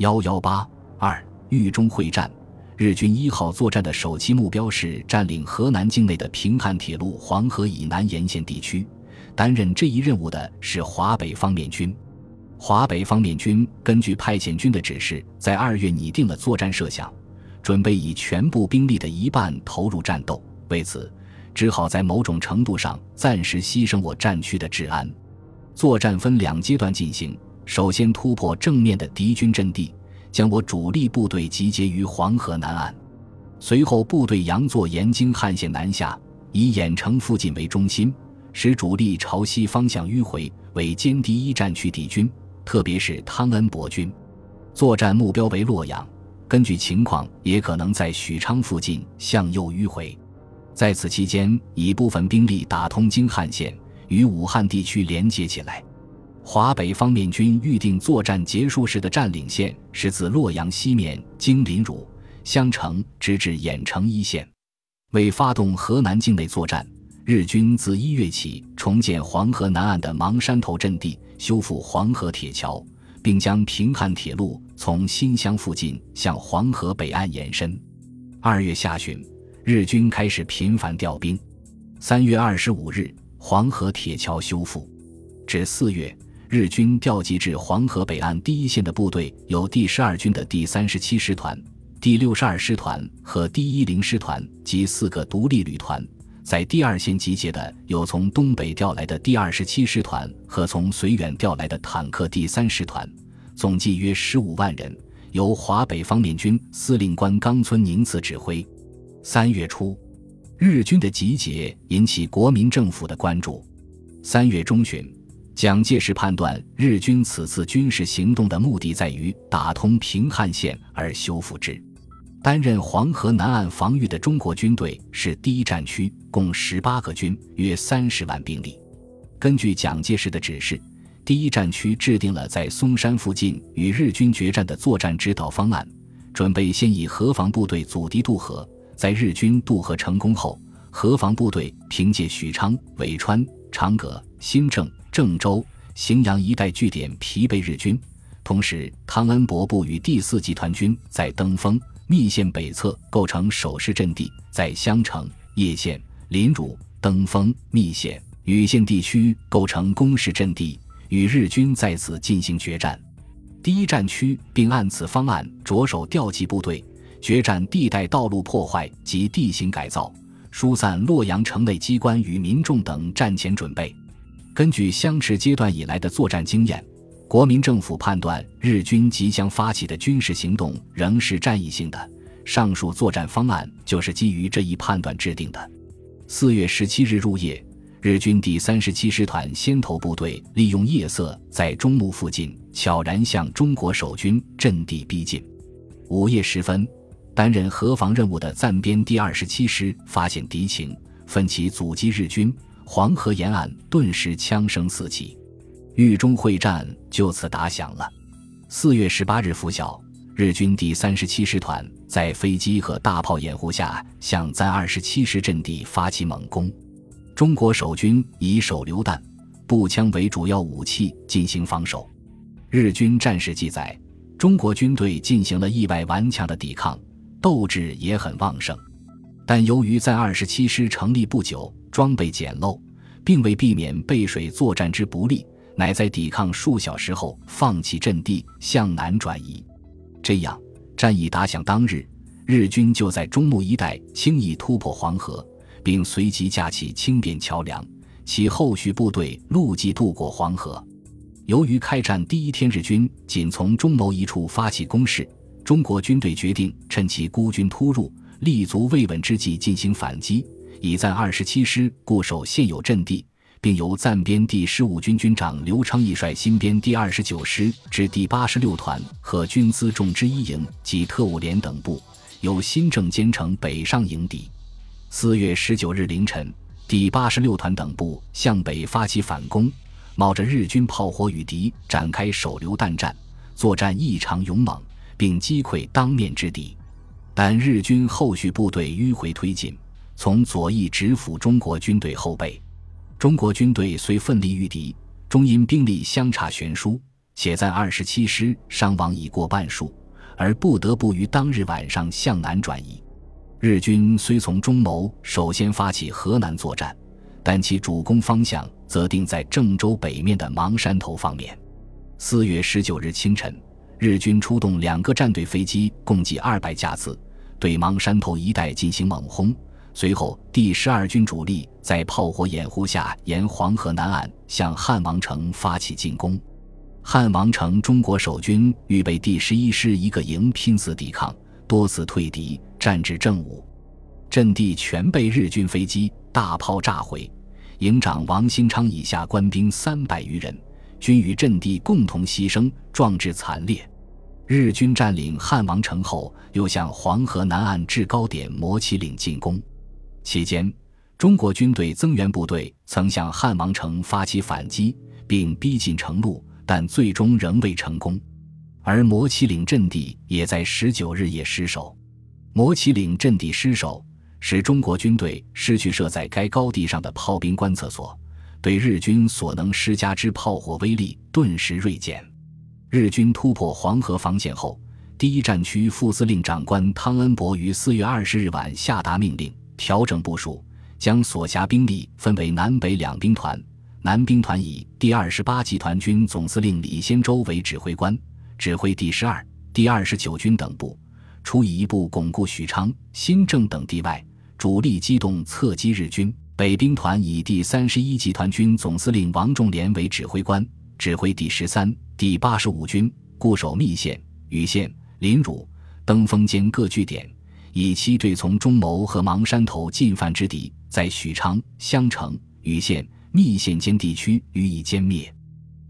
幺幺八二豫中会战，日军一号作战的首期目标是占领河南境内的平汉铁路黄河以南沿线地区。担任这一任务的是华北方面军。华北方面军根据派遣军的指示，在二月拟定了作战设想，准备以全部兵力的一半投入战斗。为此，只好在某种程度上暂时牺牲我战区的治安。作战分两阶段进行。首先突破正面的敌军阵地，将我主力部队集结于黄河南岸。随后，部队佯作沿京汉线南下，以郾城附近为中心，使主力朝西方向迂回，为歼敌一战区敌军，特别是汤恩伯军。作战目标为洛阳，根据情况也可能在许昌附近向右迂回。在此期间，以部分兵力打通京汉线，与武汉地区连接起来。华北方面军预定作战结束时的占领线是自洛阳西面经临汝、襄城直至郾城一线。为发动河南境内作战，日军自一月起重建黄河南岸的邙山头阵地，修复黄河铁桥，并将平汉铁路从新乡附近向黄河北岸延伸。二月下旬，日军开始频繁调兵。三月二十五日，黄河铁桥修复，至四月。日军调集至黄河北岸第一线的部队有第十二军的第三十七师团、第六十二师团和第一零师团及四个独立旅团；在第二线集结的有从东北调来的第二十七师团和从绥远调来的坦克第三师团，总计约十五万人，由华北方面军司令官冈村宁次指挥。三月初，日军的集结引起国民政府的关注。三月中旬。蒋介石判断，日军此次军事行动的目的在于打通平汉线而修复之。担任黄河南岸防御的中国军队是第一战区，共十八个军，约三十万兵力。根据蒋介石的指示，第一战区制定了在松山附近与日军决战的作战指导方案，准备先以河防部队阻敌渡河，在日军渡河成功后，河防部队凭借许昌、苇川、长葛、新郑。郑州、荥阳一带据点疲惫日军，同时汤恩伯部与第四集团军在登封、密县北侧构成守势阵地，在襄城、叶县、临汝、登封、密县、禹县地区构成攻势阵地，与日军在此进行决战。第一战区并按此方案着手调集部队，决战地带道路破坏及地形改造，疏散洛阳城内机关与民众等战前准备。根据相持阶段以来的作战经验，国民政府判断日军即将发起的军事行动仍是战役性的。上述作战方案就是基于这一判断制定的。四月十七日入夜，日军第三十七师团先头部队利用夜色，在中牟附近悄然向中国守军阵地逼近。午夜时分，担任河防任务的暂编第二十七师发现敌情，奋起阻击日军。黄河沿岸顿时枪声四起，豫中会战就此打响了。四月十八日拂晓，日军第三十七师团在飞机和大炮掩护下，向暂二十七师阵地发起猛攻。中国守军以手榴弹、步枪为主要武器进行防守。日军战士记载，中国军队进行了意外顽强的抵抗，斗志也很旺盛。但由于在二十七师成立不久，装备简陋，并未避免背水作战之不利，乃在抵抗数小时后放弃阵地，向南转移。这样，战役打响当日，日军就在中牟一带轻易突破黄河，并随即架起轻便桥梁，其后续部队陆继渡过黄河。由于开战第一天日军仅从中牟一处发起攻势，中国军队决定趁其孤军突入。立足未稳之际进行反击，以暂二十七师固守现有阵地，并由暂编第十五军军长刘昌义率新编第二十九师至第八十六团和军资重之一营及特务连等部，由新郑兼程北上迎敌。四月十九日凌晨，第八十六团等部向北发起反攻，冒着日军炮火与敌展开手榴弹战，作战异常勇猛，并击溃当面之敌。但日军后续部队迂回推进，从左翼直扑中国军队后背。中国军队虽奋力御敌，终因兵力相差悬殊，且在二十七师伤亡已过半数，而不得不于当日晚上向南转移。日军虽从中牟首先发起河南作战，但其主攻方向则定在郑州北面的芒山头方面。四月十九日清晨，日军出动两个战队飞机，共计二百架次，对芒山头一带进行猛轰。随后，第十二军主力在炮火掩护下，沿黄河南岸向汉王城发起进攻。汉王城中国守军预备第十一师一个营拼死抵抗，多次退敌。战至正午，阵地全被日军飞机、大炮炸毁，营长王兴昌以下官兵三百余人均与阵地共同牺牲，壮志惨烈。日军占领汉王城后，又向黄河南岸制高点摩旗岭进攻。期间，中国军队增援部队曾向汉王城发起反击，并逼近城路，但最终仍未成功。而摩旗岭阵地也在十九日夜失守。摩旗岭阵地失守，使中国军队失去设在该高地上的炮兵观测所，对日军所能施加之炮火威力顿时锐减。日军突破黄河防线后，第一战区副司令长官汤恩伯于四月二十日晚下达命令，调整部署，将所辖兵力分为南北两兵团。南兵团以第二十八集团军总司令李先洲为指挥官，指挥第十二、第二十九军等部。除以一部巩固许昌、新郑等地外，主力机动侧击日军。北兵团以第三十一集团军总司令王仲廉为指挥官，指挥第十三、第八十五军，固守密县、禹县、临汝、登封间各据点，以期对从中牟和芒山头进犯之敌，在许昌、襄城、禹县、密县间地区予以歼灭。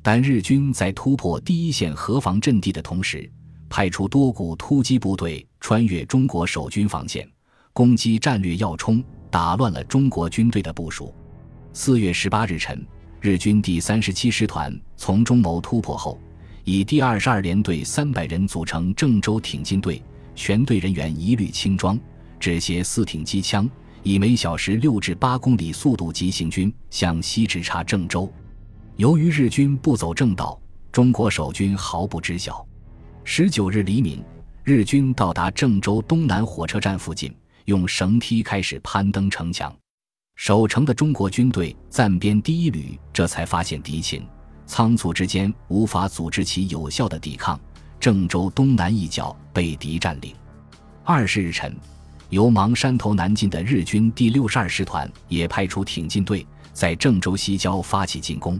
但日军在突破第一线河防阵地的同时，派出多股突击部队穿越中国守军防线，攻击战略要冲，打乱了中国军队的部署。四月十八日晨，日军第三十七师团从中牟突破后，以第二十二联队三百人组成郑州挺进队，全队人员一律轻装，只携四挺机枪，以每小时六至八公里速度急行军，向西直插郑州。由于日军不走正道，中国守军毫不知晓。十九日黎明，日军到达郑州东南火车站附近，用绳梯开始攀登城墙。守城的中国军队暂编第一旅这才发现敌情，仓促之间无法组织起有效的抵抗。郑州东南一角被敌占领。二十日晨，由芒山头南进的日军第六十二师团也派出挺进队，在郑州西郊发起进攻。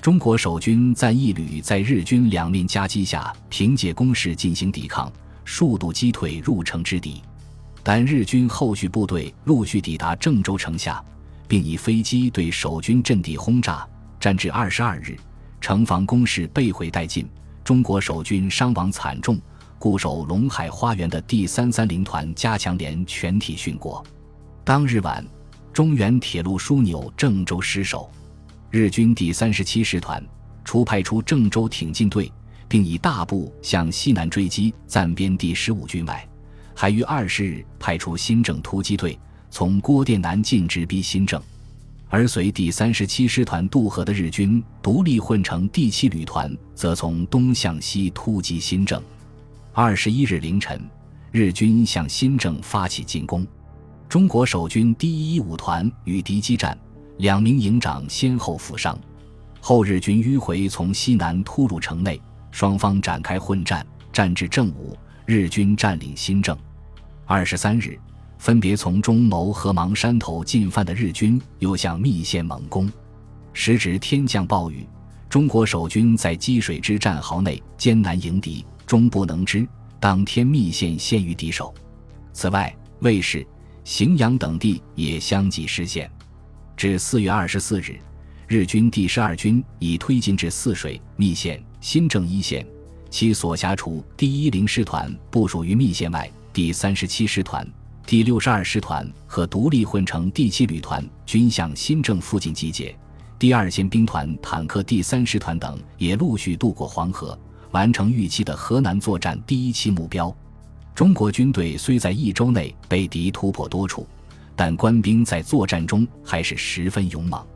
中国守军暂一旅在日军两面夹击下，凭借攻势进行抵抗，数度击退入城之敌。但日军后续部队陆续抵达郑州城下，并以飞机对守军阵地轰炸，战至二十二日，城防工事被毁殆尽，中国守军伤亡惨重，固守陇海花园的第三三零团加强连全体殉国。当日晚，中原铁路枢纽郑州失守。日军第三十七师团除派出郑州挺进队，并以大部向西南追击暂编第十五军外，还于二十日派出新郑突击队，从郭店南进直逼新郑。而随第三十七师团渡河的日军独立混成第七旅团，则从东向西突击新郑。二十一日凌晨，日军向新郑发起进攻，中国守军第一五团与敌激战。两名营长先后负伤，后日军迂回从西南突入城内，双方展开混战，战至正午，日军占领新郑。二十三日，分别从中牟和芒山头进犯的日军又向密县猛攻。时值天降暴雨，中国守军在积水之战壕内艰难迎敌，终不能支。当天密县陷于敌手。此外，卫氏、荥阳等地也相继失陷。至四月二十四日，日军第十二军已推进至泗水、密县、新郑一线，其所辖处第一零师团部署于密县外，第三十七师团、第六十二师团和独立混成第七旅团均向新郑附近集结，第二线兵团坦克第三师团等也陆续渡过黄河，完成预期的河南作战第一期目标。中国军队虽在一周内被敌突破多处。但官兵在作战中还是十分勇猛。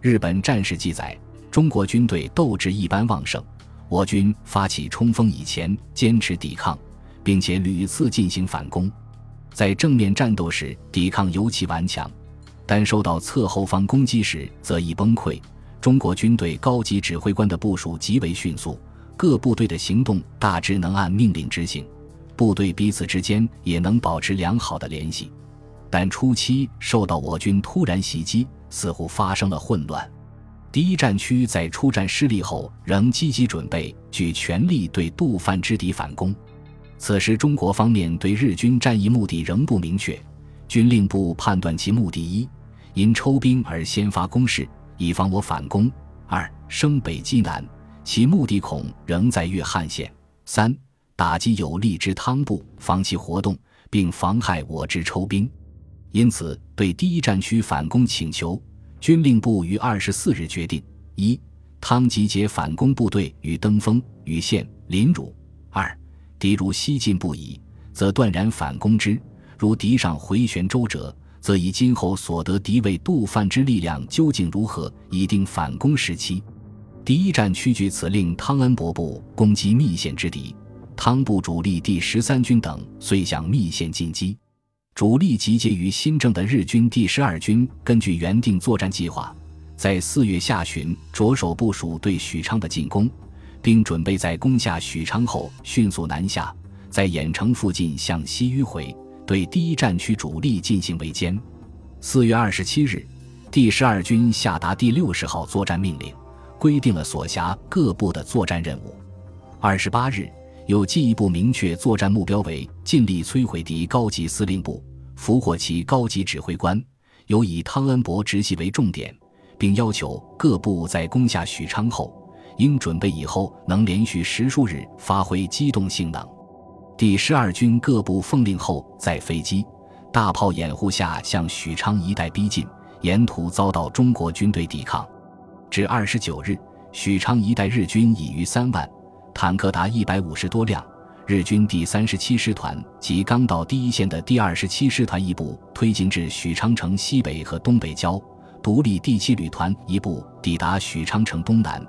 日本战士记载，中国军队斗志一般旺盛，我军发起冲锋以前坚持抵抗，并且屡次进行反攻，在正面战斗时抵抗尤其顽强，但受到侧后方攻击时则易崩溃。中国军队高级指挥官的部署极为迅速，各部队的行动大致能按命令执行，部队彼此之间也能保持良好的联系。但初期受到我军突然袭击，似乎发生了混乱。第一战区在出战失利后，仍积极准备，举全力对杜范之敌反攻。此时，中国方面对日军战役目的仍不明确。军令部判断其目的：一，因抽兵而先发攻势，以防我反攻；二，升北击南，其目的恐仍在粤汉线；三，打击有利之汤部，防其活动，并妨害我之抽兵。因此，对第一战区反攻请求，军令部于二十四日决定：一、汤集结反攻部队于登封、禹县、临汝；敌如西进不已，则断然反攻之；如敌上回旋周折，则以今后所得敌为杜范之力量究竟如何，以定反攻时期。第一战区据此令汤恩伯部攻击密县之敌，汤部主力第十三军等遂向密县进击。主力集结于新政的日军第十二军，根据原定作战计划，在四月下旬着手部署对许昌的进攻，并准备在攻下许昌后迅速南下，在兖城附近向西迂回，对第一战区主力进行围歼。四月二十七日，第十二军下达第六十号作战命令，规定了所辖各部的作战任务。二十八日。又进一步明确作战目标为尽力摧毁敌高级司令部，俘获其高级指挥官，有以汤恩伯直系为重点，并要求各部在攻下许昌后，应准备以后能连续十数日发挥机动性能。第十二军各部奉令后，在飞机、大炮掩护下向许昌一带逼近，沿途遭到中国军队抵抗。至二十九日，许昌一带日军已逾三万。坦克达一百五十多辆，日军第三十七师团及刚到第一线的第二十七师团一部推进至许昌城西北和东北郊，独立第七旅团一部抵达许昌城东南，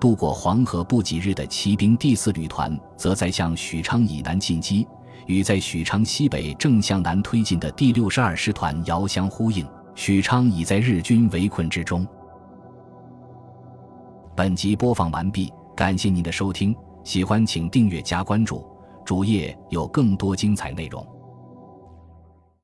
渡过黄河不几日的骑兵第四旅团则在向许昌以南进击，与在许昌西北正向南推进的第六十二师团遥相呼应，许昌已在日军围困之中。本集播放完毕，感谢您的收听。喜欢请订阅加关注，主页有更多精彩内容。